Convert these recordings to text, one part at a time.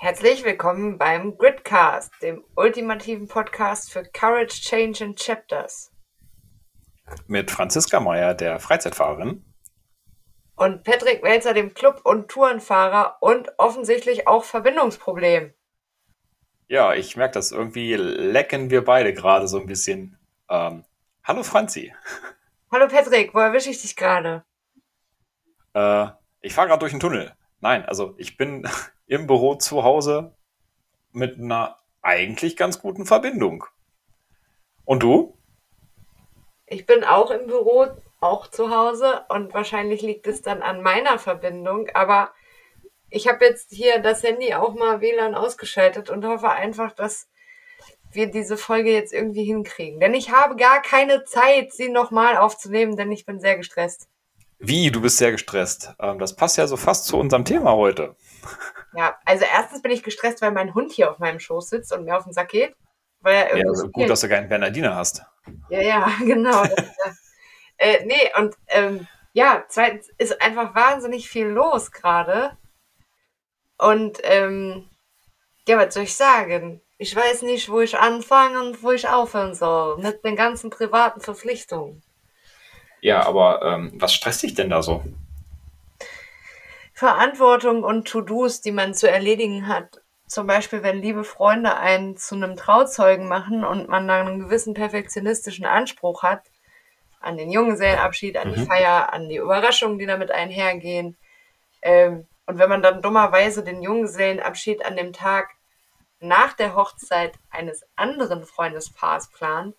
Herzlich willkommen beim Gridcast, dem ultimativen Podcast für Courage, Change and Chapters. Mit Franziska Meyer, der Freizeitfahrerin. Und Patrick Welzer, dem Club- und Tourenfahrer und offensichtlich auch Verbindungsproblem. Ja, ich merke das. Irgendwie lecken wir beide gerade so ein bisschen. Ähm, hallo Franzi. Hallo Patrick, wo erwische ich dich gerade? Äh, ich fahre gerade durch den Tunnel. Nein, also ich bin im Büro zu Hause mit einer eigentlich ganz guten Verbindung. Und du? Ich bin auch im Büro, auch zu Hause und wahrscheinlich liegt es dann an meiner Verbindung, aber ich habe jetzt hier das Handy auch mal WLAN ausgeschaltet und hoffe einfach, dass wir diese Folge jetzt irgendwie hinkriegen. Denn ich habe gar keine Zeit, sie nochmal aufzunehmen, denn ich bin sehr gestresst. Wie, du bist sehr gestresst. Ähm, das passt ja so fast zu unserem Thema heute. Ja, also erstens bin ich gestresst, weil mein Hund hier auf meinem Schoß sitzt und mir auf den Sack geht. Weil er ja, also gut, dass du keinen Bernardiner hast. Ja, ja, genau. äh, nee, und ähm, ja, zweitens ist einfach wahnsinnig viel los gerade. Und ähm, ja, was soll ich sagen? Ich weiß nicht, wo ich anfangen und wo ich aufhören soll mit den ganzen privaten Verpflichtungen. Ja, aber ähm, was stresst dich denn da so? Verantwortung und To-Dos, die man zu erledigen hat. Zum Beispiel, wenn liebe Freunde einen zu einem Trauzeugen machen und man dann einen gewissen perfektionistischen Anspruch hat an den Junggesellenabschied, an mhm. die Feier, an die Überraschungen, die damit einhergehen. Ähm, und wenn man dann dummerweise den Junggesellenabschied an dem Tag nach der Hochzeit eines anderen Freundespaars plant,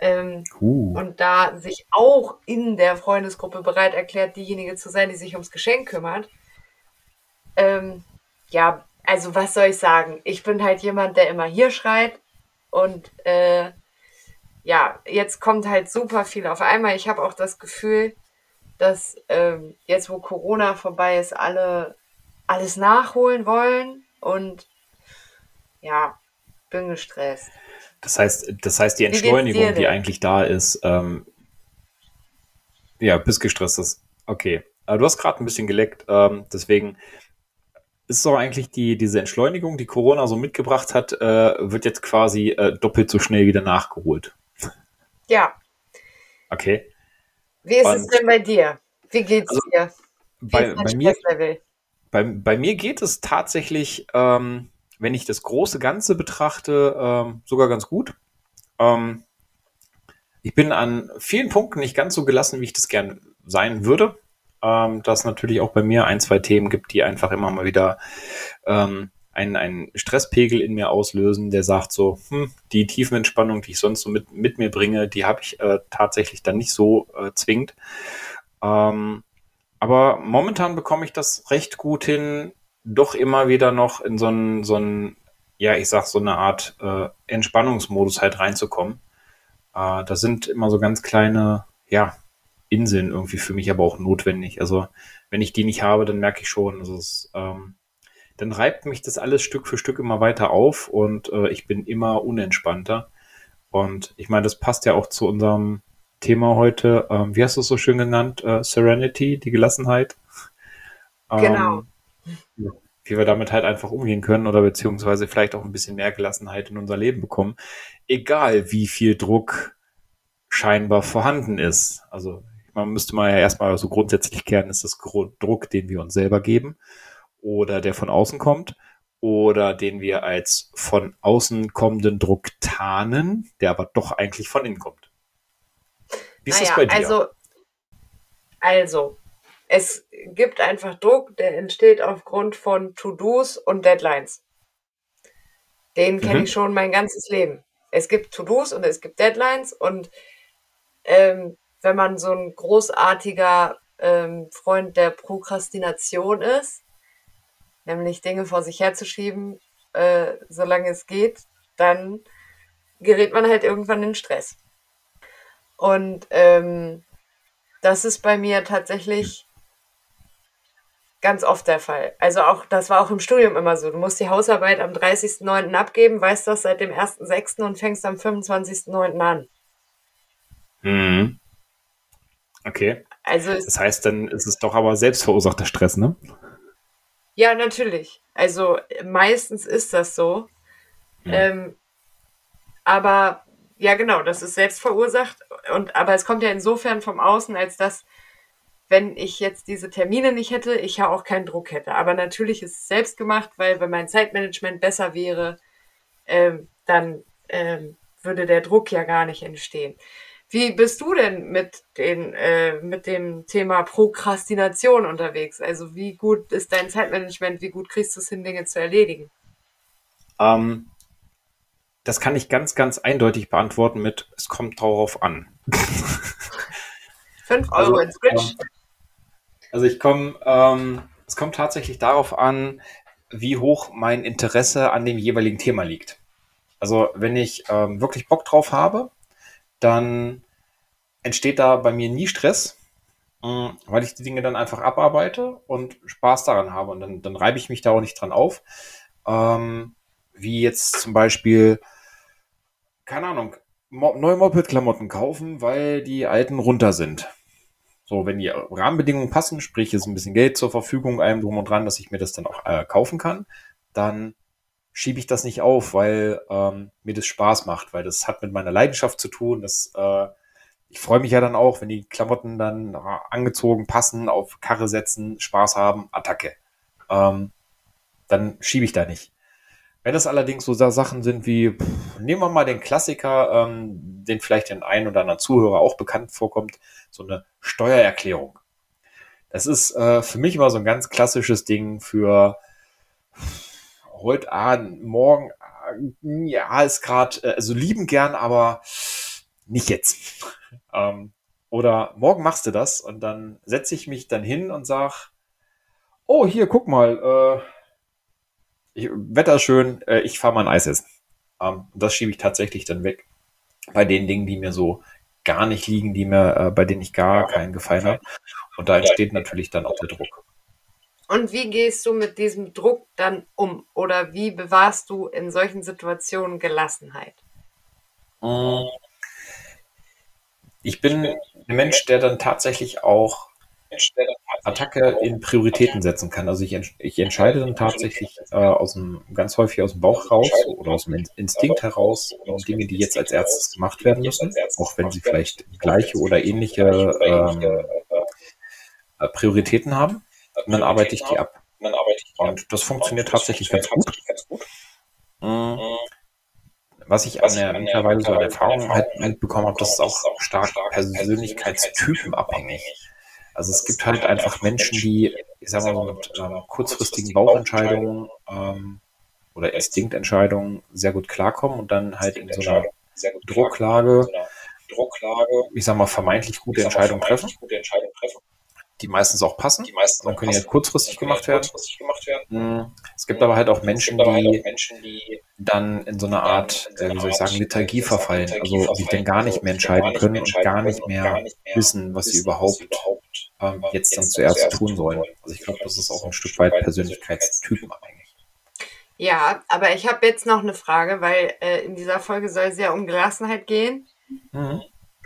ähm, uh. Und da sich auch in der Freundesgruppe bereit erklärt, diejenige zu sein, die sich ums Geschenk kümmert. Ähm, ja, also was soll ich sagen? Ich bin halt jemand, der immer hier schreit und äh, ja, jetzt kommt halt super viel auf einmal. Ich habe auch das Gefühl, dass ähm, jetzt, wo Corona vorbei ist, alle alles nachholen wollen und ja, bin gestresst. Das heißt, das heißt, die Entschleunigung, die eigentlich da ist, ähm, ja, bis gestresst ist. Okay. Aber du hast gerade ein bisschen geleckt, ähm, deswegen ist doch eigentlich die, diese Entschleunigung, die Corona so mitgebracht hat, äh, wird jetzt quasi äh, doppelt so schnell wieder nachgeholt. Ja. Okay. Wie ist Und, es denn bei dir? Wie geht's also, dir? Wie bei, bei mir, bei, bei, mir geht es tatsächlich ähm, wenn ich das große Ganze betrachte, ähm, sogar ganz gut. Ähm, ich bin an vielen Punkten nicht ganz so gelassen, wie ich das gern sein würde. Ähm, dass natürlich auch bei mir ein, zwei Themen gibt, die einfach immer mal wieder ähm, einen, einen Stresspegel in mir auslösen, der sagt so, hm, die Tiefenentspannung, die ich sonst so mit, mit mir bringe, die habe ich äh, tatsächlich dann nicht so äh, zwingend. Ähm, aber momentan bekomme ich das recht gut hin, doch immer wieder noch in so einen, so einen ja, ich sag so eine Art äh, Entspannungsmodus halt reinzukommen. Äh, da sind immer so ganz kleine, ja, Inseln irgendwie für mich aber auch notwendig. Also wenn ich die nicht habe, dann merke ich schon, also es, ähm, dann reibt mich das alles Stück für Stück immer weiter auf und äh, ich bin immer unentspannter. Und ich meine, das passt ja auch zu unserem Thema heute. Ähm, wie hast du es so schön genannt? Äh, Serenity, die Gelassenheit. Genau. Wie wir damit halt einfach umgehen können oder beziehungsweise vielleicht auch ein bisschen mehr Gelassenheit in unser Leben bekommen, egal wie viel Druck scheinbar vorhanden ist. Also man müsste mal ja erstmal so grundsätzlich klären, ist das Druck, den wir uns selber geben oder der von außen kommt oder den wir als von außen kommenden Druck tarnen, der aber doch eigentlich von innen kommt. Wie ist naja, das bei dir? Also, also es gibt einfach Druck, der entsteht aufgrund von To-Dos und Deadlines. Den kenne mhm. ich schon mein ganzes Leben. Es gibt To-Dos und es gibt Deadlines und ähm, wenn man so ein großartiger ähm, Freund der Prokrastination ist, nämlich Dinge vor sich herzuschieben, äh, solange es geht, dann gerät man halt irgendwann in Stress. Und ähm, das ist bei mir tatsächlich ganz oft der Fall. Also auch, das war auch im Studium immer so. Du musst die Hausarbeit am 30.09. abgeben, weißt das seit dem 1.06. und fängst am 25.09. an. Mhm. Okay. Also das heißt, dann ist es doch aber selbstverursachter Stress, ne? Ja, natürlich. Also meistens ist das so. Ja. Ähm, aber ja, genau, das ist selbst verursacht. Und, aber es kommt ja insofern vom Außen, als dass, wenn ich jetzt diese Termine nicht hätte, ich ja auch keinen Druck hätte. Aber natürlich ist es selbst gemacht, weil wenn mein Zeitmanagement besser wäre, ähm, dann ähm, würde der Druck ja gar nicht entstehen. Wie bist du denn mit, den, äh, mit dem Thema Prokrastination unterwegs? Also wie gut ist dein Zeitmanagement? Wie gut kriegst du es hin, Dinge zu erledigen? Ähm, das kann ich ganz, ganz eindeutig beantworten mit, es kommt darauf an. Fünf Euro also, ins Switch. Also ich komme, ähm, es kommt tatsächlich darauf an, wie hoch mein Interesse an dem jeweiligen Thema liegt. Also wenn ich ähm, wirklich Bock drauf habe, dann entsteht da bei mir nie Stress, äh, weil ich die Dinge dann einfach abarbeite und Spaß daran habe. Und dann, dann reibe ich mich da auch nicht dran auf. Ähm, wie jetzt zum Beispiel, keine Ahnung, neue Moped-Klamotten kaufen, weil die alten runter sind. So, wenn die Rahmenbedingungen passen, sprich ist ein bisschen Geld zur Verfügung, allem drum und dran, dass ich mir das dann auch äh, kaufen kann, dann schiebe ich das nicht auf, weil ähm, mir das Spaß macht, weil das hat mit meiner Leidenschaft zu tun. Das, äh, ich freue mich ja dann auch, wenn die Klamotten dann angezogen passen, auf Karre setzen, Spaß haben, Attacke. Ähm, dann schiebe ich da nicht. Wenn es allerdings so Sachen sind wie, pff, nehmen wir mal den Klassiker, ähm, den vielleicht den einen oder anderen Zuhörer auch bekannt vorkommt, so eine Steuererklärung. Das ist äh, für mich immer so ein ganz klassisches Ding für heute Abend, morgen, äh, ja, ist gerade, äh, also lieben gern, aber nicht jetzt. ähm, oder morgen machst du das und dann setze ich mich dann hin und sag, oh, hier, guck mal, äh, ich, Wetter schön, äh, ich fahre mal ein Eis essen. Ähm, das schiebe ich tatsächlich dann weg. Bei den Dingen, die mir so gar nicht liegen, die mir, äh, bei denen ich gar keinen Gefallen habe. Und da entsteht natürlich dann auch der Druck. Und wie gehst du mit diesem Druck dann um? Oder wie bewahrst du in solchen Situationen Gelassenheit? Ich bin ein Mensch, der dann tatsächlich auch Attacke in Prioritäten setzen kann. Also ich, ich entscheide dann tatsächlich äh, aus dem, ganz häufig aus dem Bauch raus oder aus dem Instinkt heraus Dinge, die jetzt als erstes gemacht werden müssen, auch wenn sie vielleicht gleiche oder ähnliche ähm, äh, Prioritäten haben. Und dann arbeite ich die ab. Und das funktioniert tatsächlich ganz gut. Mhm. Was ich an der mittlerweile so an Erfahrung halt mitbekommen habe, das ist auch stark Persönlichkeitstypen abhängig. Also es gibt halt einfach Menschen, die, ich sag mal mit ähm, kurzfristigen Bauchentscheidungen ähm, oder Instinktentscheidungen sehr gut klarkommen und dann halt in so einer Drucklage, ich sag mal, vermeintlich gute Entscheidungen treffen die meistens auch passen. Die meisten dann können die halt kurzfristig gemacht werden. Kurzfristig gemacht werden. Es gibt aber halt auch Menschen, die, halt Menschen, die dann in so eine Art, äh, wie soll ich sagen, Liturgie verfallen, also sich dann gar nicht mehr entscheiden können und gar nicht mehr wissen, was sie überhaupt ähm, jetzt dann zuerst tun sollen. Also ich glaube, das ist auch ein Stück weit Persönlichkeitstypen abhängig. Ja, aber ich habe jetzt noch eine Frage, weil äh, in dieser Folge soll es ja um Gelassenheit gehen. Mhm.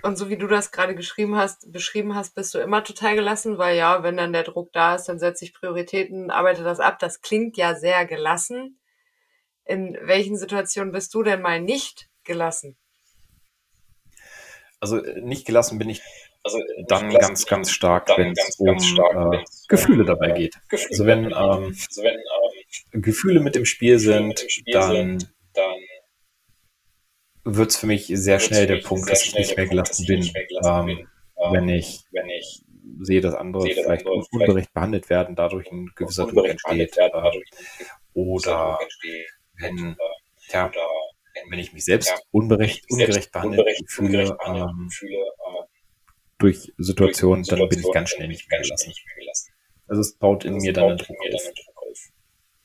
Und so wie du das gerade geschrieben hast, beschrieben hast, bist du immer total gelassen, weil ja, wenn dann der Druck da ist, dann setze ich Prioritäten, arbeite das ab. Das klingt ja sehr gelassen. In welchen Situationen bist du denn mal nicht gelassen? Also nicht gelassen bin ich also dann ganz, ganz stark, wenn es um äh, Gefühle dabei geht. Also wenn, ähm, also wenn ähm, Gefühle mit im Spiel sind, dann, dann wird es für mich sehr schnell der Punkt, dass ich nicht mehr gelassen bin, ähm, wenn ich, wenn ich sehe, dass andere vielleicht ungerecht behandelt werden, dadurch ein gewisser Druck entsteht. Äh, oder wenn, ja, wenn ich mich selbst unberecht, ungerecht behandelt fühle ähm, durch Situationen, dann bin ich ganz schnell nicht mehr gelassen. Also es baut in mir dann einen Druck auf.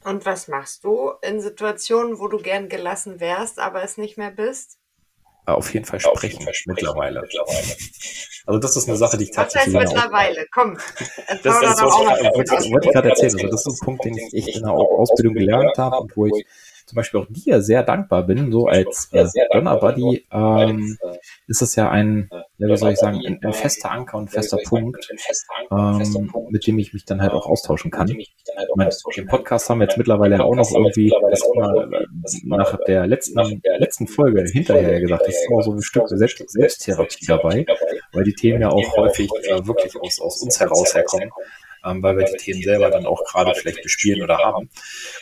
Und was machst du in Situationen, wo du gern gelassen wärst, aber es nicht mehr bist? Auf jeden Fall sprechen, jeden Fall sprechen mittlerweile. mittlerweile. Also das ist eine Sache, die ich tatsächlich... Was heißt mittlerweile? Komm, das, das, das wollte, wollte, wollte ich gerade erzählen. Also das ist ein Punkt, den ich echt in der Ausbildung gelernt habe und wo ich zum Beispiel auch dir sehr dankbar bin, so als äh, Donnerbuddy, ähm, ist es ja ein, ja, wie soll ich sagen, ein, ein fester Anker und fester Punkt, ähm, mit dem ich mich dann halt auch austauschen kann. Ich meine, den Podcast haben wir jetzt mittlerweile auch noch irgendwie, das immer, äh, nach der letzten, letzten Folge hinterher gesagt, das ist auch so ein Stück Selbst Selbsttherapie dabei, weil die Themen ja auch häufig äh, wirklich aus, aus uns heraus herkommen ähm, weil wir die Themen selber dann auch gerade vielleicht bespielen oder haben.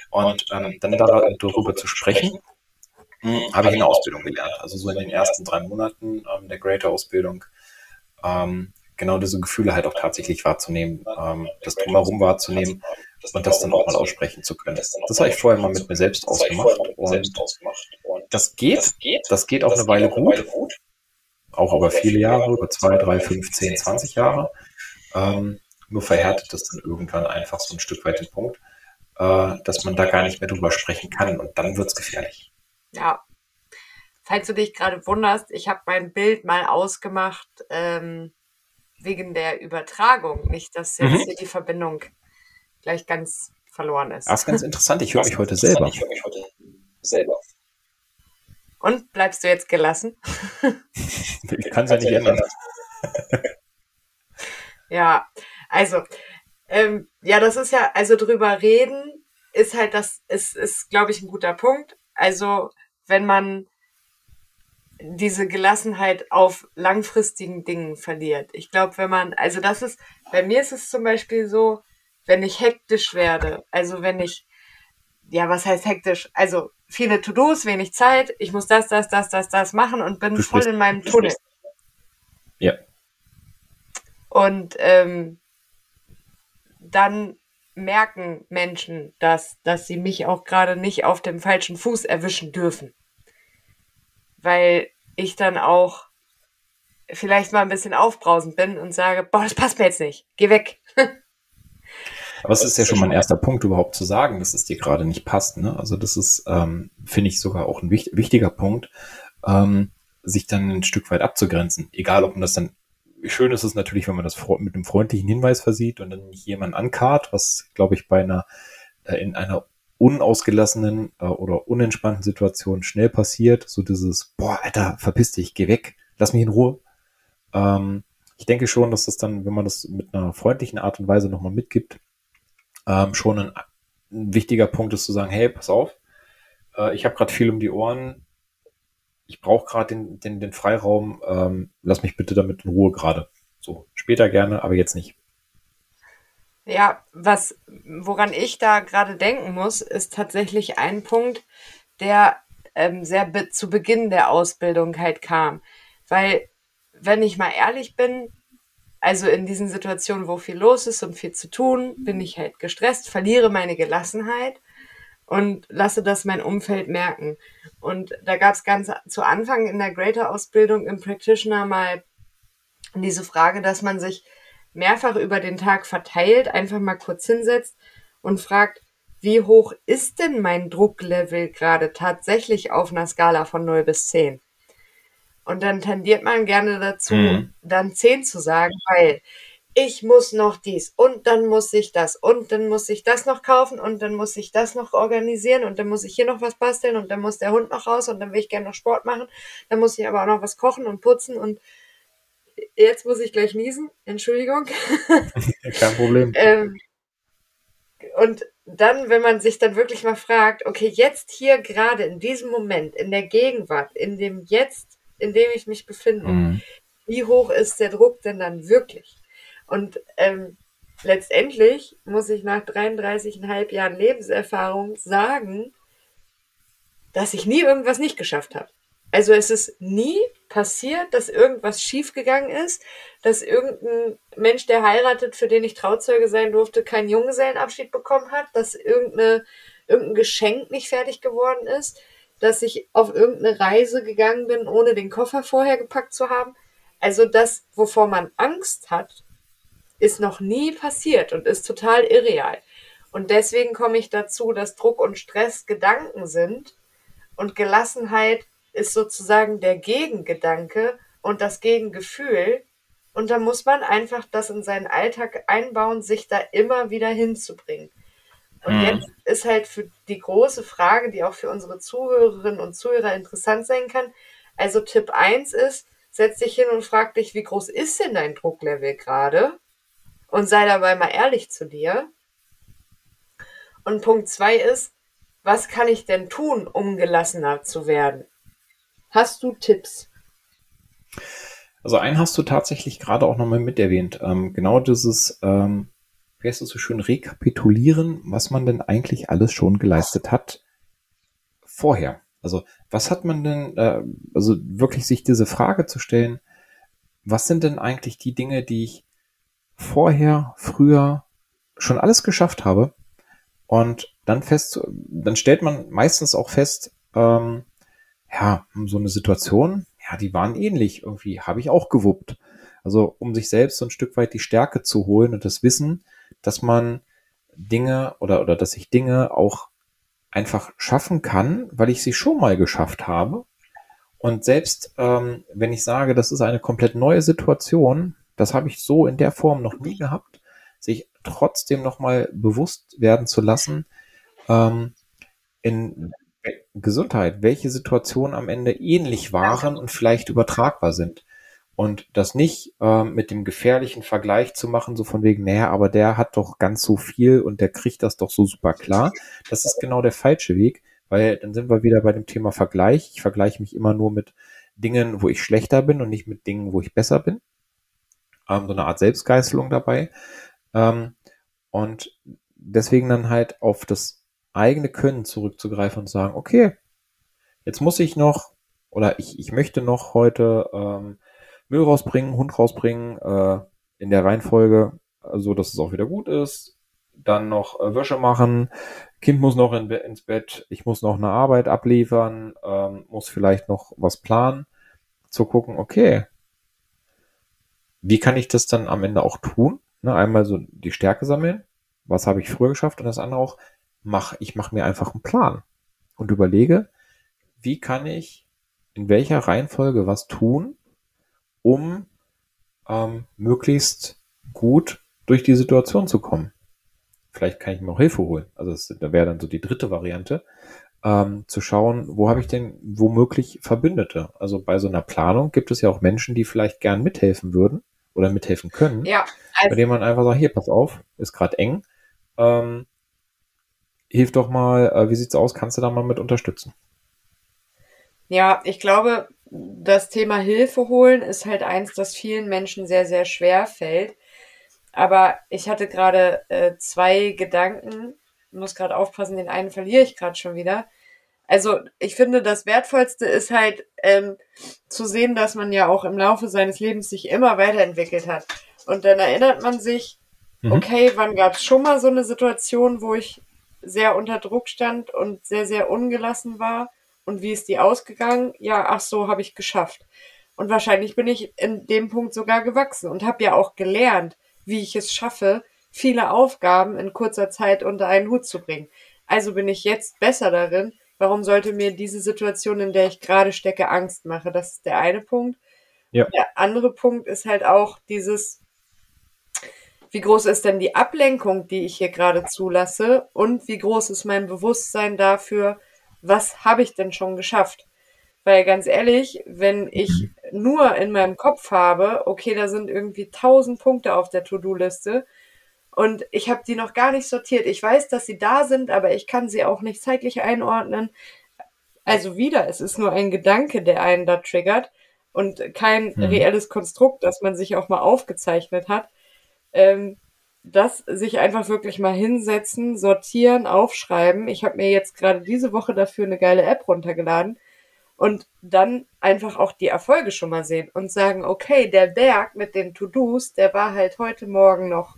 Und ähm, dann darüber zu sprechen, hm, habe ich eine Ausbildung gelernt. Also so in den ersten drei Monaten ähm, der Greater-Ausbildung ähm, genau diese Gefühle halt auch tatsächlich wahrzunehmen, ähm, das drumherum wahrzunehmen und das dann auch mal aussprechen zu können. Das habe ich vorher mal mit mir selbst ausgemacht und das geht, das geht. Auch eine Weile gut, auch über viele Jahre, über zwei, drei, fünf, zehn, zwanzig Jahre. Nur verhärtet es dann irgendwann einfach so ein Stück weit den Punkt, äh, dass man da gar nicht mehr drüber sprechen kann und dann wird es gefährlich. Ja. Falls du dich gerade wunderst, ich habe mein Bild mal ausgemacht ähm, wegen der Übertragung. Nicht, dass jetzt mhm. hier die Verbindung gleich ganz verloren ist. Das ist ganz interessant. Ich höre mich heute selber. Ich höre mich heute selber. Und bleibst du jetzt gelassen? ich kann es ja nicht ändern. ja, also, ähm, ja, das ist ja, also drüber reden ist halt das, ist, ist glaube ich, ein guter Punkt. Also, wenn man diese Gelassenheit auf langfristigen Dingen verliert. Ich glaube, wenn man, also das ist, bei mir ist es zum Beispiel so, wenn ich hektisch werde, also wenn ich, ja, was heißt hektisch? Also viele To-Dos, wenig Zeit, ich muss das, das, das, das, das machen und bin voll in meinem Tunnel. Ja. Und ähm, dann merken Menschen, dass, dass sie mich auch gerade nicht auf dem falschen Fuß erwischen dürfen. Weil ich dann auch vielleicht mal ein bisschen aufbrausend bin und sage, boah, das passt mir jetzt nicht, geh weg. Aber es ist ja schon mein erster Punkt, überhaupt zu sagen, dass es dir gerade nicht passt. Ne? Also das ist, ähm, finde ich, sogar auch ein wichtiger Punkt, ähm, sich dann ein Stück weit abzugrenzen. Egal, ob man das dann schön ist es natürlich, wenn man das mit einem freundlichen Hinweis versieht und dann nicht jemand ankarrt, was, glaube ich, bei einer, äh, in einer unausgelassenen äh, oder unentspannten Situation schnell passiert. So dieses, boah, Alter, verpiss dich, geh weg, lass mich in Ruhe. Ähm, ich denke schon, dass das dann, wenn man das mit einer freundlichen Art und Weise nochmal mitgibt, ähm, schon ein, ein, wichtiger Punkt ist zu sagen, hey, pass auf, äh, ich habe gerade viel um die Ohren, ich brauche gerade den, den, den Freiraum, ähm, lass mich bitte damit in Ruhe gerade. So, später gerne, aber jetzt nicht. Ja, was, woran ich da gerade denken muss, ist tatsächlich ein Punkt, der ähm, sehr be zu Beginn der Ausbildung halt kam. Weil, wenn ich mal ehrlich bin, also in diesen Situationen, wo viel los ist und viel zu tun, bin ich halt gestresst, verliere meine Gelassenheit und lasse das mein Umfeld merken. Und da gab es ganz zu Anfang in der Greater-Ausbildung im Practitioner mal diese Frage, dass man sich mehrfach über den Tag verteilt, einfach mal kurz hinsetzt und fragt, wie hoch ist denn mein Drucklevel gerade tatsächlich auf einer Skala von 0 bis 10? Und dann tendiert man gerne dazu, mhm. dann 10 zu sagen, weil ich muss noch dies und dann muss ich das und dann muss ich das noch kaufen und dann muss ich das noch organisieren und dann muss ich hier noch was basteln und dann muss der Hund noch raus und dann will ich gerne noch Sport machen. Dann muss ich aber auch noch was kochen und putzen und jetzt muss ich gleich niesen. Entschuldigung. Kein Problem. ähm, und dann, wenn man sich dann wirklich mal fragt, okay, jetzt hier gerade in diesem Moment, in der Gegenwart, in dem Jetzt, in dem ich mich befinde, mhm. wie hoch ist der Druck denn dann wirklich? Und ähm, letztendlich muss ich nach 33,5 Jahren Lebenserfahrung sagen, dass ich nie irgendwas nicht geschafft habe. Also es ist nie passiert, dass irgendwas schiefgegangen ist, dass irgendein Mensch, der heiratet, für den ich Trauzeuge sein durfte, keinen Junggesellenabschied bekommen hat, dass irgendeine, irgendein Geschenk nicht fertig geworden ist, dass ich auf irgendeine Reise gegangen bin, ohne den Koffer vorher gepackt zu haben. Also das, wovor man Angst hat, ist noch nie passiert und ist total irreal. Und deswegen komme ich dazu, dass Druck und Stress Gedanken sind und Gelassenheit ist sozusagen der Gegengedanke und das Gegengefühl. Und da muss man einfach das in seinen Alltag einbauen, sich da immer wieder hinzubringen. Und mhm. jetzt ist halt für die große Frage, die auch für unsere Zuhörerinnen und Zuhörer interessant sein kann. Also Tipp 1 ist, setz dich hin und frag dich, wie groß ist denn dein Drucklevel gerade? Und sei dabei mal ehrlich zu dir. Und Punkt 2 ist, was kann ich denn tun, um gelassener zu werden? Hast du Tipps? Also einen hast du tatsächlich gerade auch nochmal mit erwähnt. Ähm, genau dieses, ähm, wie heißt es so schön, rekapitulieren, was man denn eigentlich alles schon geleistet hat vorher. Also was hat man denn, äh, also wirklich sich diese Frage zu stellen, was sind denn eigentlich die Dinge, die ich vorher, früher schon alles geschafft habe und dann fest, dann stellt man meistens auch fest, ähm, ja, so eine Situation, ja, die waren ähnlich. Irgendwie habe ich auch gewuppt. Also um sich selbst so ein Stück weit die Stärke zu holen und das Wissen, dass man Dinge oder, oder dass ich Dinge auch einfach schaffen kann, weil ich sie schon mal geschafft habe. Und selbst ähm, wenn ich sage, das ist eine komplett neue Situation, das habe ich so in der Form noch nie gehabt, sich trotzdem nochmal bewusst werden zu lassen, ähm, in Gesundheit, welche Situationen am Ende ähnlich waren und vielleicht übertragbar sind. Und das nicht äh, mit dem gefährlichen Vergleich zu machen, so von wegen, naja, aber der hat doch ganz so viel und der kriegt das doch so super klar. Das ist genau der falsche Weg, weil dann sind wir wieder bei dem Thema Vergleich. Ich vergleiche mich immer nur mit Dingen, wo ich schlechter bin und nicht mit Dingen, wo ich besser bin. Ähm, so eine Art Selbstgeißelung dabei. Ähm, und deswegen dann halt auf das eigene Können zurückzugreifen und sagen, okay, jetzt muss ich noch oder ich, ich möchte noch heute ähm, Müll rausbringen, Hund rausbringen, äh, in der Reihenfolge, so dass es auch wieder gut ist. Dann noch äh, Wäsche machen, Kind muss noch in, ins Bett, ich muss noch eine Arbeit abliefern, ähm, muss vielleicht noch was planen, zu gucken, okay, wie kann ich das dann am Ende auch tun? Ne, einmal so die Stärke sammeln, was habe ich früher geschafft und das andere auch, mach, ich mache mir einfach einen Plan und überlege, wie kann ich in welcher Reihenfolge was tun, um ähm, möglichst gut durch die Situation zu kommen. Vielleicht kann ich mir auch Hilfe holen. Also das, das wäre dann so die dritte Variante, ähm, zu schauen, wo habe ich denn womöglich Verbündete. Also bei so einer Planung gibt es ja auch Menschen, die vielleicht gern mithelfen würden oder mithelfen können. Ja. Also bei denen man einfach sagt, hier, pass auf, ist gerade eng. Ähm, hilf doch mal, äh, wie sieht's aus? Kannst du da mal mit unterstützen? Ja, ich glaube, das Thema Hilfe holen ist halt eins, das vielen Menschen sehr, sehr schwer fällt. Aber ich hatte gerade äh, zwei Gedanken, muss gerade aufpassen, den einen verliere ich gerade schon wieder. Also ich finde, das Wertvollste ist halt ähm, zu sehen, dass man ja auch im Laufe seines Lebens sich immer weiterentwickelt hat. Und dann erinnert man sich, mhm. okay, wann gab es schon mal so eine Situation, wo ich sehr unter Druck stand und sehr, sehr ungelassen war. Und wie ist die ausgegangen? Ja, ach so, habe ich geschafft. Und wahrscheinlich bin ich in dem Punkt sogar gewachsen und habe ja auch gelernt, wie ich es schaffe, viele Aufgaben in kurzer Zeit unter einen Hut zu bringen. Also bin ich jetzt besser darin. Warum sollte mir diese Situation, in der ich gerade stecke, Angst machen? Das ist der eine Punkt. Ja. Der andere Punkt ist halt auch dieses, wie groß ist denn die Ablenkung, die ich hier gerade zulasse und wie groß ist mein Bewusstsein dafür, was habe ich denn schon geschafft? Weil ganz ehrlich, wenn ich nur in meinem Kopf habe, okay, da sind irgendwie tausend Punkte auf der To-Do-Liste und ich habe die noch gar nicht sortiert. Ich weiß, dass sie da sind, aber ich kann sie auch nicht zeitlich einordnen. Also wieder, es ist nur ein Gedanke, der einen da triggert und kein mhm. reelles Konstrukt, das man sich auch mal aufgezeichnet hat ähm, das sich einfach wirklich mal hinsetzen, sortieren, aufschreiben. Ich habe mir jetzt gerade diese Woche dafür eine geile App runtergeladen und dann einfach auch die Erfolge schon mal sehen und sagen, okay, der Berg mit den To-Dos, der war halt heute Morgen noch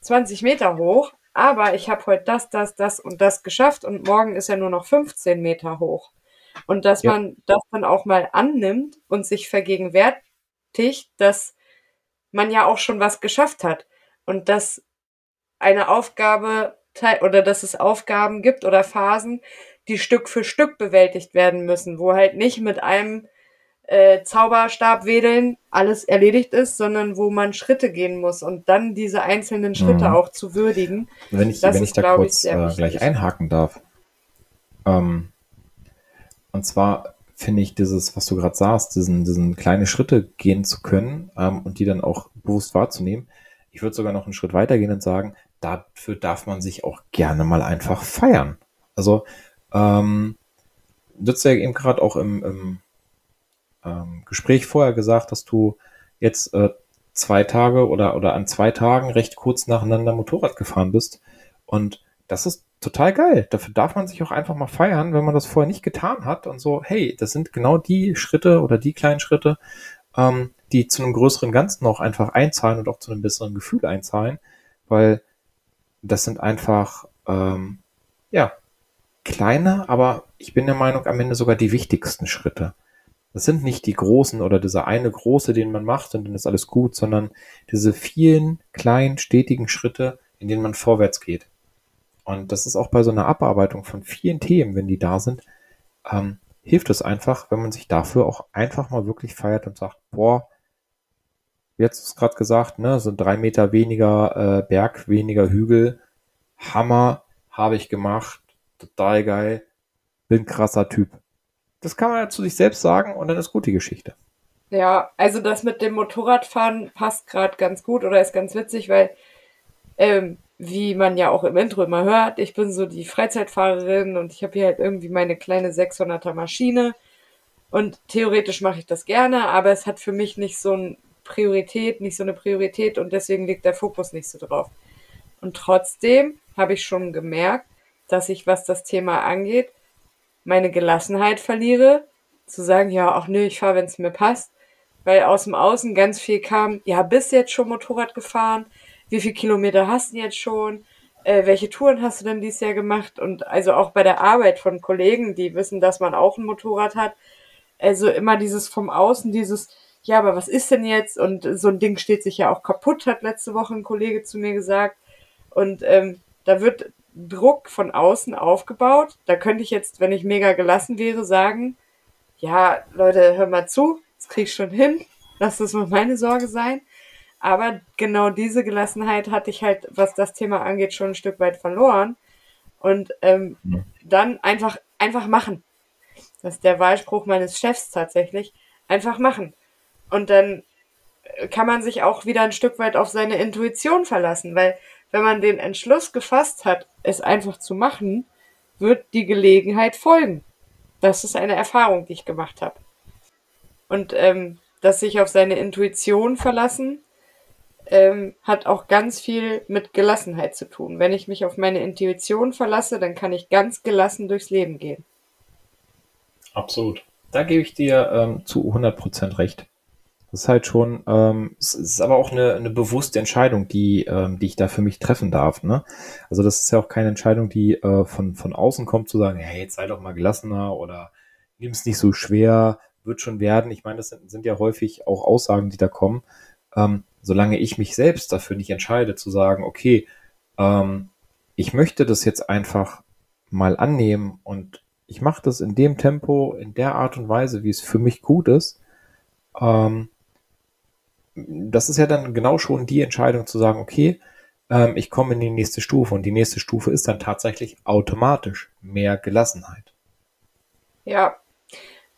20 Meter hoch, aber ich habe heute das, das, das und das geschafft und morgen ist er nur noch 15 Meter hoch. Und dass ja. man das dann auch mal annimmt und sich vergegenwärtigt, dass man ja auch schon was geschafft hat. Und dass eine Aufgabe oder dass es Aufgaben gibt oder Phasen, die Stück für Stück bewältigt werden müssen, wo halt nicht mit einem äh, Zauberstab wedeln alles erledigt ist, sondern wo man Schritte gehen muss und dann diese einzelnen Schritte mhm. auch zu würdigen. Wenn ich, wenn ich da kurz ich, äh, gleich einhaken darf. Ähm, und zwar finde ich dieses, was du gerade sagst, diesen, diesen kleine Schritte gehen zu können ähm, und die dann auch bewusst wahrzunehmen. Ich würde sogar noch einen Schritt weiter gehen und sagen, dafür darf man sich auch gerne mal einfach feiern. Also, ähm, du hast ja eben gerade auch im, im ähm, Gespräch vorher gesagt, dass du jetzt äh, zwei Tage oder, oder an zwei Tagen recht kurz nacheinander Motorrad gefahren bist. Und das ist total geil. Dafür darf man sich auch einfach mal feiern, wenn man das vorher nicht getan hat und so, hey, das sind genau die Schritte oder die kleinen Schritte, ähm, die zu einem größeren Ganzen auch einfach einzahlen und auch zu einem besseren Gefühl einzahlen, weil das sind einfach, ähm, ja, kleine, aber ich bin der Meinung, am Ende sogar die wichtigsten Schritte. Das sind nicht die großen oder dieser eine große, den man macht und dann ist alles gut, sondern diese vielen kleinen, stetigen Schritte, in denen man vorwärts geht. Und das ist auch bei so einer Abarbeitung von vielen Themen, wenn die da sind, ähm, hilft es einfach, wenn man sich dafür auch einfach mal wirklich feiert und sagt, boah, jetzt ist gerade gesagt, ne, so drei Meter weniger äh, Berg, weniger Hügel, Hammer, habe ich gemacht, total geil, bin krasser Typ. Das kann man ja zu sich selbst sagen und dann ist gut die Geschichte. Ja, also das mit dem Motorradfahren passt gerade ganz gut oder ist ganz witzig, weil ähm, wie man ja auch im Intro immer hört, ich bin so die Freizeitfahrerin und ich habe hier halt irgendwie meine kleine 600er Maschine und theoretisch mache ich das gerne, aber es hat für mich nicht so eine Priorität, nicht so eine Priorität und deswegen liegt der Fokus nicht so drauf. Und trotzdem habe ich schon gemerkt, dass ich, was das Thema angeht, meine Gelassenheit verliere, zu sagen, ja, ach nö, ich fahre, wenn es mir passt, weil aus dem Außen ganz viel kam, ja, bist jetzt schon Motorrad gefahren, wie viel Kilometer hast du jetzt schon, äh, welche Touren hast du denn dieses Jahr gemacht? Und also auch bei der Arbeit von Kollegen, die wissen, dass man auch ein Motorrad hat, also immer dieses vom Außen, dieses, ja, aber was ist denn jetzt? Und so ein Ding steht sich ja auch kaputt, hat letzte Woche ein Kollege zu mir gesagt. Und ähm, da wird Druck von außen aufgebaut. Da könnte ich jetzt, wenn ich mega gelassen wäre, sagen, ja, Leute, hör mal zu, das krieg ich schon hin, lass das mal meine Sorge sein. Aber genau diese Gelassenheit hatte ich halt, was das Thema angeht, schon ein Stück weit verloren. Und ähm, ja. dann einfach, einfach machen. Das ist der Wahlspruch meines Chefs tatsächlich. Einfach machen. Und dann kann man sich auch wieder ein Stück weit auf seine Intuition verlassen, weil wenn man den Entschluss gefasst hat, es einfach zu machen, wird die Gelegenheit folgen. Das ist eine Erfahrung, die ich gemacht habe. Und ähm, dass sich auf seine Intuition verlassen, ähm, hat auch ganz viel mit Gelassenheit zu tun. Wenn ich mich auf meine Intuition verlasse, dann kann ich ganz gelassen durchs Leben gehen. Absolut. Da gebe ich dir ähm, zu 100% recht. Das ist halt schon, ähm, es ist aber auch eine, eine bewusste Entscheidung, die, ähm, die ich da für mich treffen darf. Ne? Also das ist ja auch keine Entscheidung, die äh, von, von außen kommt, zu sagen, hey, jetzt sei doch mal gelassener oder nimm es nicht so schwer, wird schon werden. Ich meine, das sind, sind ja häufig auch Aussagen, die da kommen. Ähm, solange ich mich selbst dafür nicht entscheide, zu sagen, okay, ähm, ich möchte das jetzt einfach mal annehmen und ich mache das in dem Tempo, in der Art und Weise, wie es für mich gut ist, ähm, das ist ja dann genau schon die Entscheidung zu sagen, okay, ähm, ich komme in die nächste Stufe und die nächste Stufe ist dann tatsächlich automatisch mehr Gelassenheit. Ja,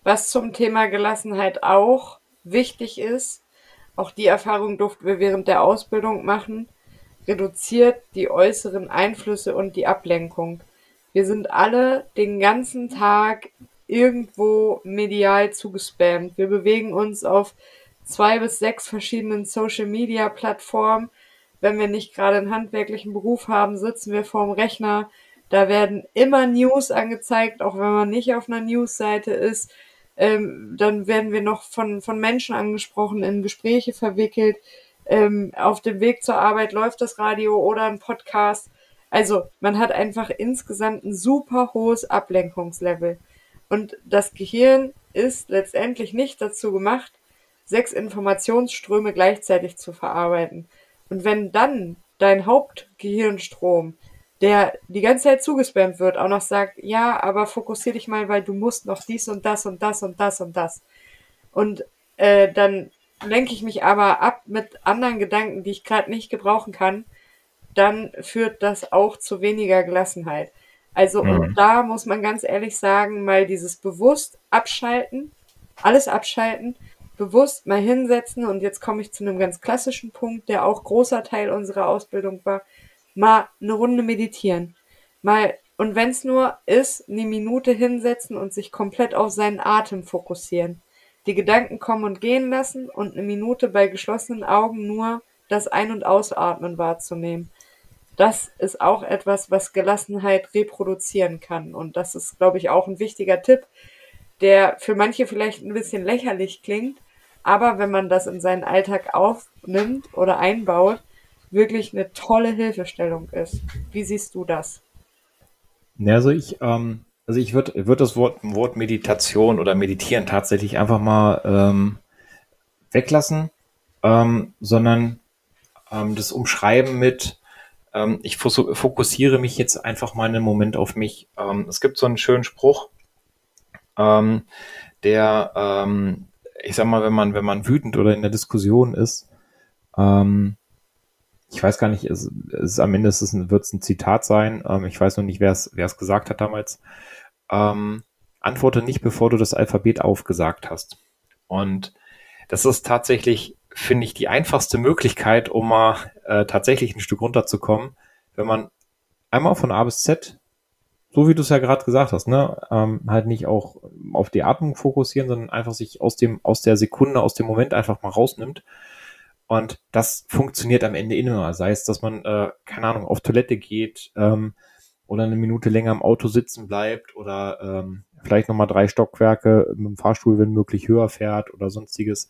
was zum Thema Gelassenheit auch wichtig ist, auch die Erfahrung durften wir während der Ausbildung machen, reduziert die äußeren Einflüsse und die Ablenkung. Wir sind alle den ganzen Tag irgendwo medial zugespammt. Wir bewegen uns auf zwei bis sechs verschiedenen Social-Media-Plattformen. Wenn wir nicht gerade einen handwerklichen Beruf haben, sitzen wir vorm Rechner. Da werden immer News angezeigt, auch wenn man nicht auf einer Newsseite ist. Ähm, dann werden wir noch von, von Menschen angesprochen, in Gespräche verwickelt. Ähm, auf dem Weg zur Arbeit läuft das Radio oder ein Podcast. Also man hat einfach insgesamt ein super hohes Ablenkungslevel. Und das Gehirn ist letztendlich nicht dazu gemacht, sechs Informationsströme gleichzeitig zu verarbeiten. Und wenn dann dein Hauptgehirnstrom, der die ganze Zeit zugespammt wird, auch noch sagt, ja, aber fokussier dich mal, weil du musst noch dies und das und das und das und das, und äh, dann lenke ich mich aber ab mit anderen Gedanken, die ich gerade nicht gebrauchen kann, dann führt das auch zu weniger Gelassenheit. Also mhm. und da muss man ganz ehrlich sagen, mal dieses bewusst abschalten, alles abschalten, bewusst mal hinsetzen und jetzt komme ich zu einem ganz klassischen Punkt, der auch großer Teil unserer Ausbildung war, mal eine Runde meditieren. Mal und wenn es nur ist, eine Minute hinsetzen und sich komplett auf seinen Atem fokussieren. Die Gedanken kommen und gehen lassen und eine Minute bei geschlossenen Augen nur das Ein- und Ausatmen wahrzunehmen das ist auch etwas, was Gelassenheit reproduzieren kann. Und das ist, glaube ich, auch ein wichtiger Tipp, der für manche vielleicht ein bisschen lächerlich klingt, aber wenn man das in seinen Alltag aufnimmt oder einbaut, wirklich eine tolle Hilfestellung ist. Wie siehst du das? Ja, also ich, ähm, also ich würde würd das Wort, Wort Meditation oder Meditieren tatsächlich einfach mal ähm, weglassen, ähm, sondern ähm, das umschreiben mit ähm, ich fokussiere mich jetzt einfach mal einen Moment auf mich. Ähm, es gibt so einen schönen Spruch, der, ich sag mal, wenn man, wenn man wütend oder in der Diskussion ist, ähm, ich weiß gar nicht, es, es am Ende wird es ein Zitat sein. Ähm, ich weiß noch nicht, wer es gesagt hat damals. Ähm, antworte nicht, bevor du das Alphabet aufgesagt hast. Und das ist tatsächlich finde ich, die einfachste Möglichkeit, um mal äh, tatsächlich ein Stück runterzukommen, wenn man einmal von A bis Z, so wie du es ja gerade gesagt hast, ne, ähm, halt nicht auch auf die Atmung fokussieren, sondern einfach sich aus dem, aus der Sekunde, aus dem Moment einfach mal rausnimmt. Und das funktioniert am Ende immer. Sei es, dass man, äh, keine Ahnung, auf Toilette geht ähm, oder eine Minute länger im Auto sitzen bleibt oder ähm, vielleicht nochmal drei Stockwerke mit dem Fahrstuhl, wenn möglich, höher fährt oder sonstiges.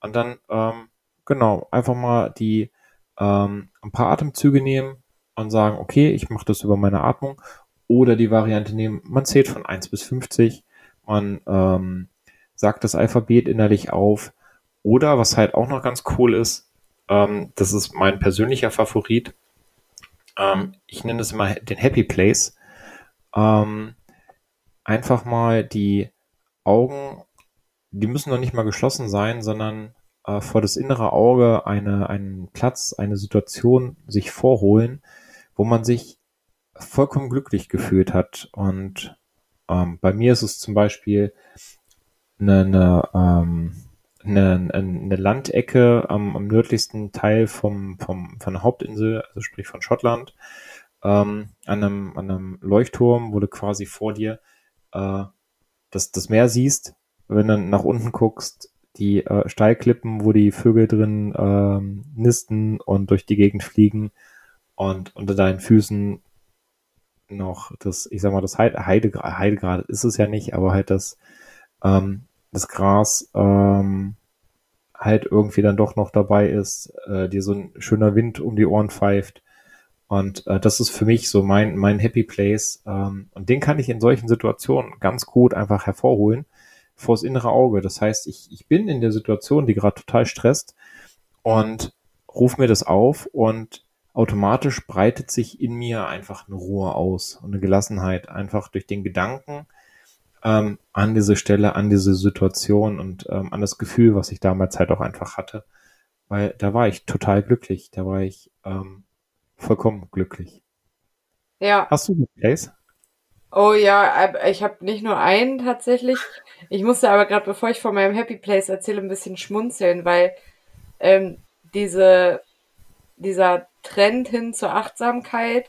Und dann, ähm, genau, einfach mal die ähm, ein paar Atemzüge nehmen und sagen, okay, ich mache das über meine Atmung. Oder die Variante nehmen, man zählt von 1 bis 50, man ähm, sagt das Alphabet innerlich auf. Oder was halt auch noch ganz cool ist, ähm, das ist mein persönlicher Favorit, ähm, ich nenne es immer den Happy Place. Ähm, einfach mal die Augen die müssen noch nicht mal geschlossen sein, sondern äh, vor das innere Auge eine, einen Platz, eine Situation sich vorholen, wo man sich vollkommen glücklich gefühlt hat. Und ähm, bei mir ist es zum Beispiel eine, eine, ähm, eine, eine Landecke am, am nördlichsten Teil vom, vom, von der Hauptinsel, also sprich von Schottland, ähm, an, einem, an einem Leuchtturm, wo du quasi vor dir äh, das, das Meer siehst wenn du nach unten guckst, die äh, Steilklippen, wo die Vögel drin ähm, nisten und durch die Gegend fliegen und unter deinen Füßen noch das, ich sag mal, das Heide, Heidegrad ist es ja nicht, aber halt das, ähm, das Gras ähm, halt irgendwie dann doch noch dabei ist, äh, dir so ein schöner Wind um die Ohren pfeift. Und äh, das ist für mich so mein, mein Happy Place. Ähm, und den kann ich in solchen Situationen ganz gut einfach hervorholen vors innere Auge. Das heißt, ich, ich bin in der Situation, die gerade total stresst und rufe mir das auf und automatisch breitet sich in mir einfach eine Ruhe aus und eine Gelassenheit, einfach durch den Gedanken ähm, an diese Stelle, an diese Situation und ähm, an das Gefühl, was ich damals halt auch einfach hatte. Weil da war ich total glücklich, da war ich ähm, vollkommen glücklich. Ja. Hast du einen Place? Oh ja, ich habe nicht nur einen tatsächlich. Ich musste aber gerade, bevor ich von meinem Happy Place erzähle, ein bisschen schmunzeln, weil ähm, diese, dieser Trend hin zur Achtsamkeit,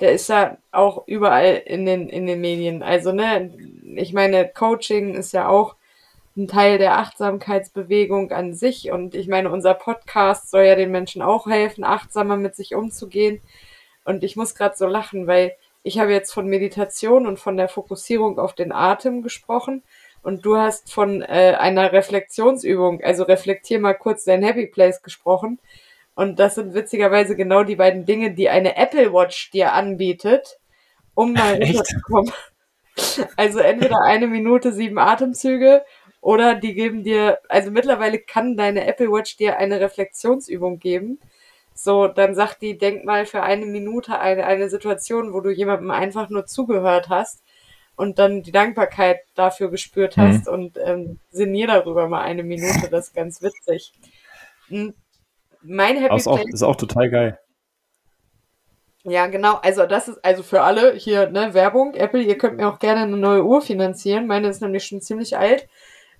der ist ja auch überall in den, in den Medien. Also, ne, ich meine, Coaching ist ja auch ein Teil der Achtsamkeitsbewegung an sich. Und ich meine, unser Podcast soll ja den Menschen auch helfen, achtsamer mit sich umzugehen. Und ich muss gerade so lachen, weil ich habe jetzt von Meditation und von der Fokussierung auf den Atem gesprochen und du hast von äh, einer Reflexionsübung, also reflektier mal kurz dein Happy Place gesprochen. Und das sind witzigerweise genau die beiden Dinge, die eine Apple Watch dir anbietet, um mal runterzukommen. Also entweder eine Minute sieben Atemzüge oder die geben dir, also mittlerweile kann deine Apple Watch dir eine Reflexionsübung geben so, dann sagt die, denk mal für eine Minute eine, eine Situation, wo du jemandem einfach nur zugehört hast und dann die Dankbarkeit dafür gespürt mhm. hast mhm. und ähm, sinnier darüber mal eine Minute, das ist ganz witzig. Hm, mein Happy ist auch, ist auch total geil. Ja, genau. Also das ist also für alle hier ne Werbung. Apple, ihr könnt mir auch gerne eine neue Uhr finanzieren. Meine ist nämlich schon ziemlich alt.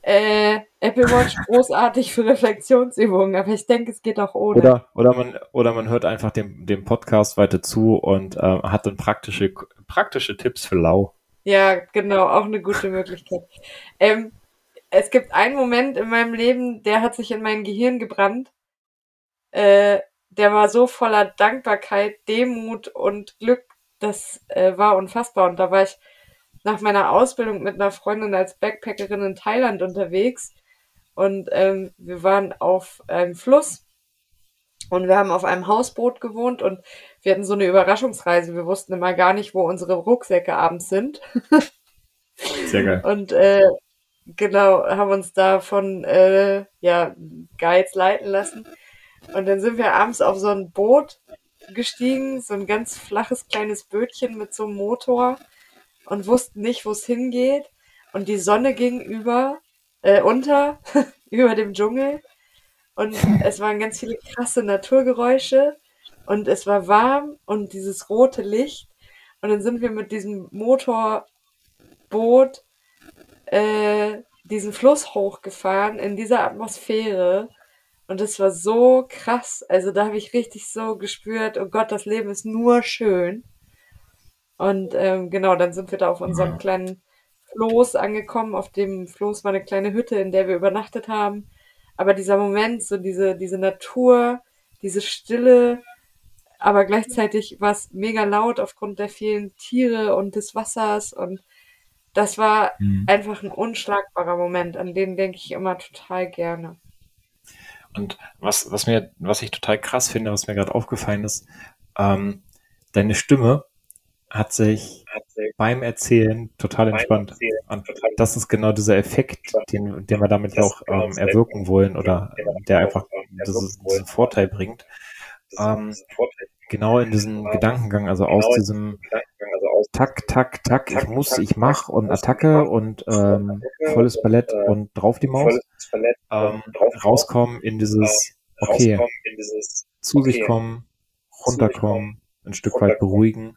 Äh, Apple Watch großartig für Reflexionsübungen, aber ich denke, es geht auch ohne. Oder, oder, man, oder man hört einfach dem, dem Podcast weiter zu und äh, hat dann praktische, praktische Tipps für Lau. Ja, genau, auch eine gute Möglichkeit. Ähm, es gibt einen Moment in meinem Leben, der hat sich in mein Gehirn gebrannt. Äh, der war so voller Dankbarkeit, Demut und Glück. Das äh, war unfassbar. Und da war ich nach meiner Ausbildung mit einer Freundin als Backpackerin in Thailand unterwegs. Und ähm, wir waren auf einem Fluss und wir haben auf einem Hausboot gewohnt und wir hatten so eine Überraschungsreise. Wir wussten immer gar nicht, wo unsere Rucksäcke abends sind. Sehr geil. Und äh, genau, haben uns da von äh, ja, Guides leiten lassen. Und dann sind wir abends auf so ein Boot gestiegen, so ein ganz flaches kleines Bötchen mit so einem Motor und wussten nicht, wo es hingeht. Und die Sonne ging über, äh, unter, über dem Dschungel. Und es waren ganz viele krasse Naturgeräusche. Und es war warm und dieses rote Licht. Und dann sind wir mit diesem Motorboot äh, diesen Fluss hochgefahren in dieser Atmosphäre. Und es war so krass. Also da habe ich richtig so gespürt, oh Gott, das Leben ist nur schön. Und ähm, genau, dann sind wir da auf unserem kleinen Floß angekommen. Auf dem Floß war eine kleine Hütte, in der wir übernachtet haben. Aber dieser Moment, so diese, diese Natur, diese Stille, aber gleichzeitig war es mega laut aufgrund der vielen Tiere und des Wassers und das war mhm. einfach ein unschlagbarer Moment, an den denke ich immer total gerne. Und was, was mir, was ich total krass finde, was mir gerade aufgefallen ist, ähm, deine Stimme hat sich, hat sich beim Erzählen total entspannt. Erzählen und total das ist genau dieser Effekt, den, den wir damit auch genau ähm, erwirken wollen oder der einfach dieses, diesen Vorteil bringt. Ähm, genau in diesem Gedankengang, also aus genau diesem Tak, tak, tak, ich muss, ich mach und Attacke und ähm, volles Ballett und drauf die Maus, ähm, rauskommen in dieses, okay, zu sich kommen, runterkommen, ein Stück weit beruhigen.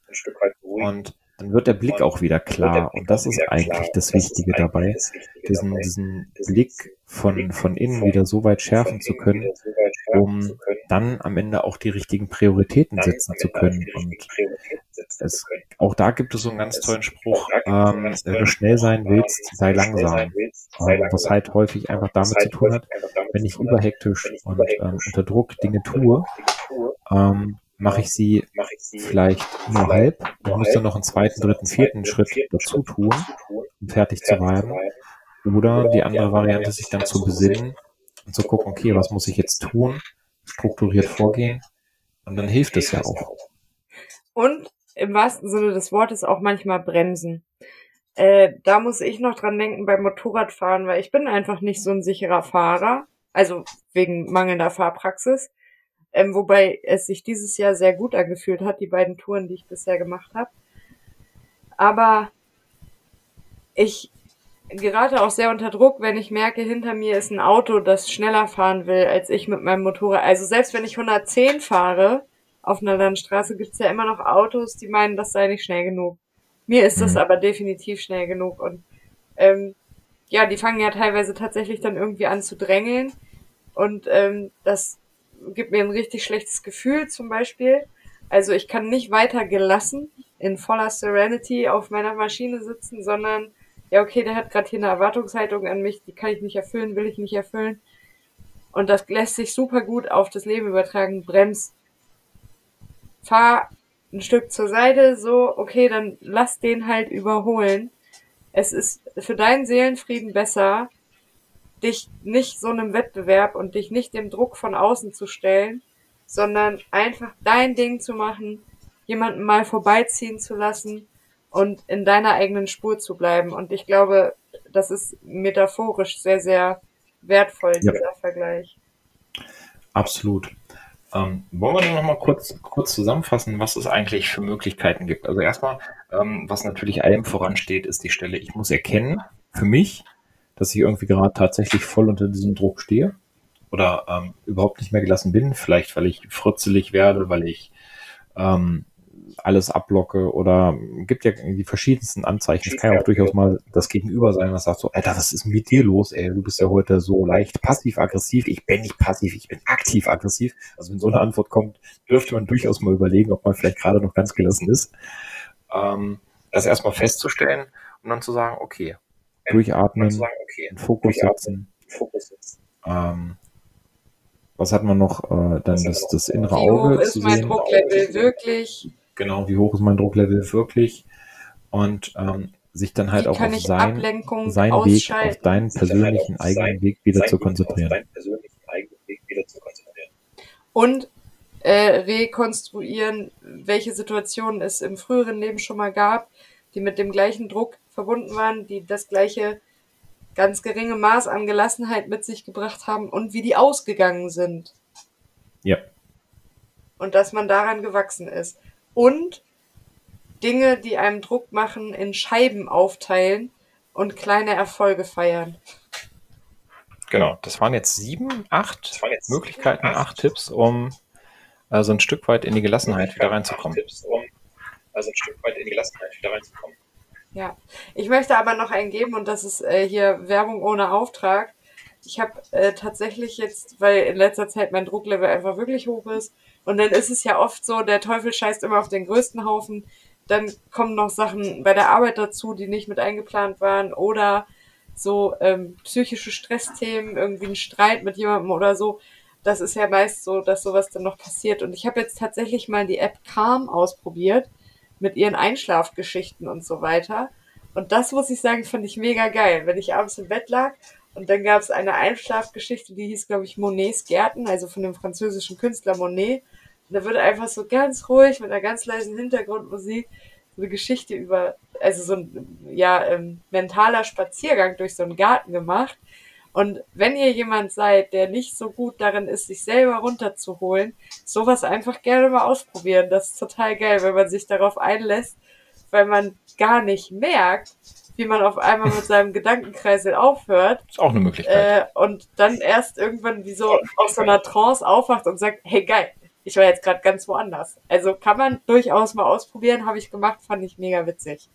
und dann wird der Blick auch wieder klar. Und das ist eigentlich das Wichtige dabei, diesen, diesen Blick von, von innen wieder so weit schärfen zu können, um dann am Ende auch die richtigen Prioritäten setzen zu können. Und es, auch da gibt es so einen ganz tollen Spruch, ähm, wenn du schnell sein willst, sei langsam. Ähm, was halt häufig einfach damit zu tun hat, wenn ich überhektisch und ähm, unter Druck Dinge tue, ähm, mache ich sie vielleicht nur halb und muss dann noch einen zweiten, dritten, vierten Schritt dazu tun, um fertig zu werden. Oder die andere Variante, sich dann zu besinnen und zu gucken, okay, was muss ich jetzt tun, strukturiert vorgehen und dann hilft es ja auch. Und im wahrsten Sinne des Wortes auch manchmal bremsen. Äh, da muss ich noch dran denken beim Motorradfahren, weil ich bin einfach nicht so ein sicherer Fahrer, also wegen mangelnder Fahrpraxis. Ähm, wobei es sich dieses Jahr sehr gut angefühlt hat, die beiden Touren, die ich bisher gemacht habe. Aber ich gerate auch sehr unter Druck, wenn ich merke, hinter mir ist ein Auto, das schneller fahren will als ich mit meinem Motorrad. Also selbst wenn ich 110 fahre auf einer Landstraße, gibt's ja immer noch Autos, die meinen, das sei nicht schnell genug. Mir ist das mhm. aber definitiv schnell genug. Und ähm, ja, die fangen ja teilweise tatsächlich dann irgendwie an zu drängeln. Und ähm, das gibt mir ein richtig schlechtes Gefühl zum Beispiel. Also ich kann nicht weiter gelassen in voller Serenity auf meiner Maschine sitzen, sondern ja, okay, der hat gerade hier eine Erwartungshaltung an mich, die kann ich nicht erfüllen, will ich nicht erfüllen. Und das lässt sich super gut auf das Leben übertragen. Brems. Fahr ein Stück zur Seite, so, okay, dann lass den halt überholen. Es ist für deinen Seelenfrieden besser, dich nicht so einem Wettbewerb und dich nicht dem Druck von außen zu stellen, sondern einfach dein Ding zu machen, jemanden mal vorbeiziehen zu lassen und in deiner eigenen Spur zu bleiben. Und ich glaube, das ist metaphorisch sehr, sehr wertvoll, ja. dieser Vergleich. Absolut. Ähm, wollen wir noch mal kurz, kurz zusammenfassen, was es eigentlich für Möglichkeiten gibt? Also erstmal, ähm, was natürlich allem voransteht, ist die Stelle, ich muss erkennen, für mich, dass ich irgendwie gerade tatsächlich voll unter diesem Druck stehe oder ähm, überhaupt nicht mehr gelassen bin, vielleicht weil ich fritzelig werde, weil ich ähm, alles abblocke oder gibt ja die verschiedensten Anzeichen. Es kann ja auch durchaus mal das Gegenüber sein, was sagt so, Alter, was ist mit dir los, ey? Du bist ja heute so leicht passiv-aggressiv. Ich bin nicht passiv, ich bin aktiv-aggressiv. Also wenn so eine Antwort kommt, dürfte man durchaus mal überlegen, ob man vielleicht gerade noch ganz gelassen ist. Ähm, das erstmal festzustellen und dann zu sagen, okay, durchatmen, sagen, okay, Fokus setzen. Fokus setzen. Ähm, was hat man noch? Äh, dann das, das innere Auge. Wie hoch ist mein Drucklevel wirklich? Genau, wie hoch ist mein Drucklevel wirklich? Und ähm, sich dann halt wie auch auf sein, sein Weg, auf deinen persönlichen eigenen Weg wieder zu konzentrieren. Und äh, rekonstruieren, welche Situationen es im früheren Leben schon mal gab, die mit dem gleichen Druck verbunden waren, die das gleiche ganz geringe Maß an Gelassenheit mit sich gebracht haben und wie die ausgegangen sind. Ja. Und dass man daran gewachsen ist. Und Dinge, die einem Druck machen, in Scheiben aufteilen und kleine Erfolge feiern. Genau, das waren jetzt sieben, acht jetzt Möglichkeiten, acht, acht Tipps, um also ein Stück weit in die Gelassenheit wieder reinzukommen. Tipps, um also ein Stück weit in die Gelassenheit wieder reinzukommen. Ja, ich möchte aber noch einen geben und das ist äh, hier Werbung ohne Auftrag. Ich habe äh, tatsächlich jetzt, weil in letzter Zeit mein Drucklevel einfach wirklich hoch ist und dann ist es ja oft so, der Teufel scheißt immer auf den größten Haufen. Dann kommen noch Sachen bei der Arbeit dazu, die nicht mit eingeplant waren oder so ähm, psychische Stressthemen, irgendwie ein Streit mit jemandem oder so. Das ist ja meist so, dass sowas dann noch passiert. Und ich habe jetzt tatsächlich mal die App Calm ausprobiert mit ihren Einschlafgeschichten und so weiter. Und das muss ich sagen, fand ich mega geil. Wenn ich abends im Bett lag und dann gab es eine Einschlafgeschichte, die hieß, glaube ich, Monets Gärten, also von dem französischen Künstler Monet. Und da wird einfach so ganz ruhig mit einer ganz leisen Hintergrundmusik so eine Geschichte über, also so ein ja, ähm, mentaler Spaziergang durch so einen Garten gemacht. Und wenn ihr jemand seid, der nicht so gut darin ist, sich selber runterzuholen, sowas einfach gerne mal ausprobieren. Das ist total geil, wenn man sich darauf einlässt, weil man gar nicht merkt, wie man auf einmal mit seinem Gedankenkreisel aufhört. Ist auch eine Möglichkeit. Äh, und dann erst irgendwann wie so aus so einer Trance aufwacht und sagt, hey geil, ich war jetzt gerade ganz woanders. Also kann man durchaus mal ausprobieren, habe ich gemacht, fand ich mega witzig.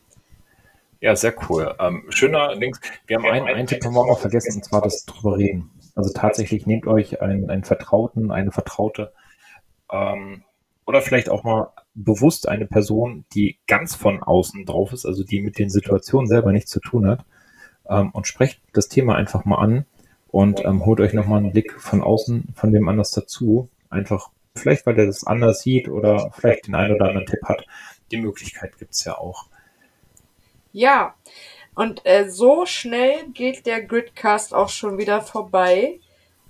Ja, sehr cool. Ähm, schöner Links. Wir haben einen, einen Tipp haben wir auch noch vergessen, und zwar das drüber reden. Also tatsächlich nehmt euch einen, einen Vertrauten, eine Vertraute ähm, oder vielleicht auch mal bewusst eine Person, die ganz von außen drauf ist, also die mit den Situationen selber nichts zu tun hat ähm, und sprecht das Thema einfach mal an und ähm, holt euch nochmal einen Blick von außen von dem anders dazu. Einfach vielleicht, weil er das anders sieht oder vielleicht den einen oder anderen Tipp hat. Die Möglichkeit gibt's ja auch. Ja, und äh, so schnell geht der Gridcast auch schon wieder vorbei.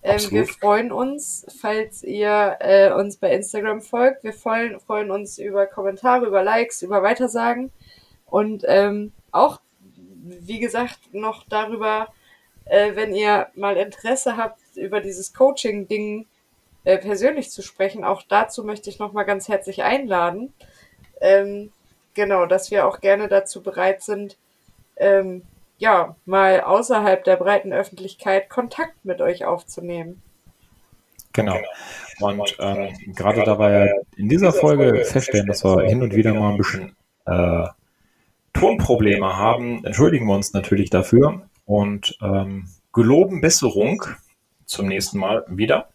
Ähm, wir freuen uns, falls ihr äh, uns bei Instagram folgt. Wir freuen, freuen uns über Kommentare, über Likes, über Weitersagen und ähm, auch, wie gesagt, noch darüber, äh, wenn ihr mal Interesse habt, über dieses Coaching-Ding äh, persönlich zu sprechen. Auch dazu möchte ich nochmal ganz herzlich einladen. Ähm, genau, dass wir auch gerne dazu bereit sind, ähm, ja, mal außerhalb der breiten Öffentlichkeit Kontakt mit euch aufzunehmen. Genau. Und ähm, gerade da wir in dieser Folge feststellen, dass wir hin und wieder mal ein bisschen äh, Tonprobleme haben, entschuldigen wir uns natürlich dafür und ähm, geloben Besserung zum nächsten Mal wieder.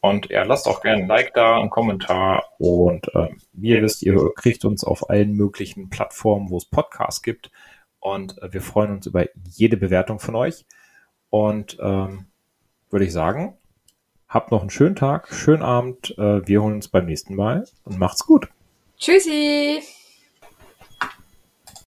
Und ja, lasst auch gerne ein Like da, einen Kommentar. Und äh, wie ihr wisst, ihr kriegt uns auf allen möglichen Plattformen, wo es Podcasts gibt. Und äh, wir freuen uns über jede Bewertung von euch. Und ähm, würde ich sagen, habt noch einen schönen Tag, schönen Abend. Äh, wir holen uns beim nächsten Mal und macht's gut. Tschüssi.